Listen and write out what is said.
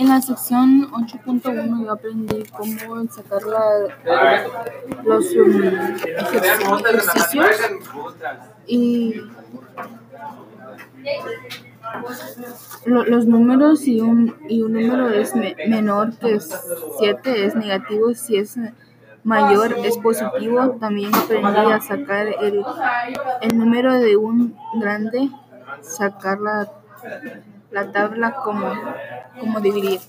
En la sección 8.1 yo aprendí cómo sacar la, los ejercicios y lo- los números y un, y un número es me- menor que 7 es negativo, si es mayor es positivo. También aprendí a sacar el, el número de un grande, sacar la, la tabla como, como dividir.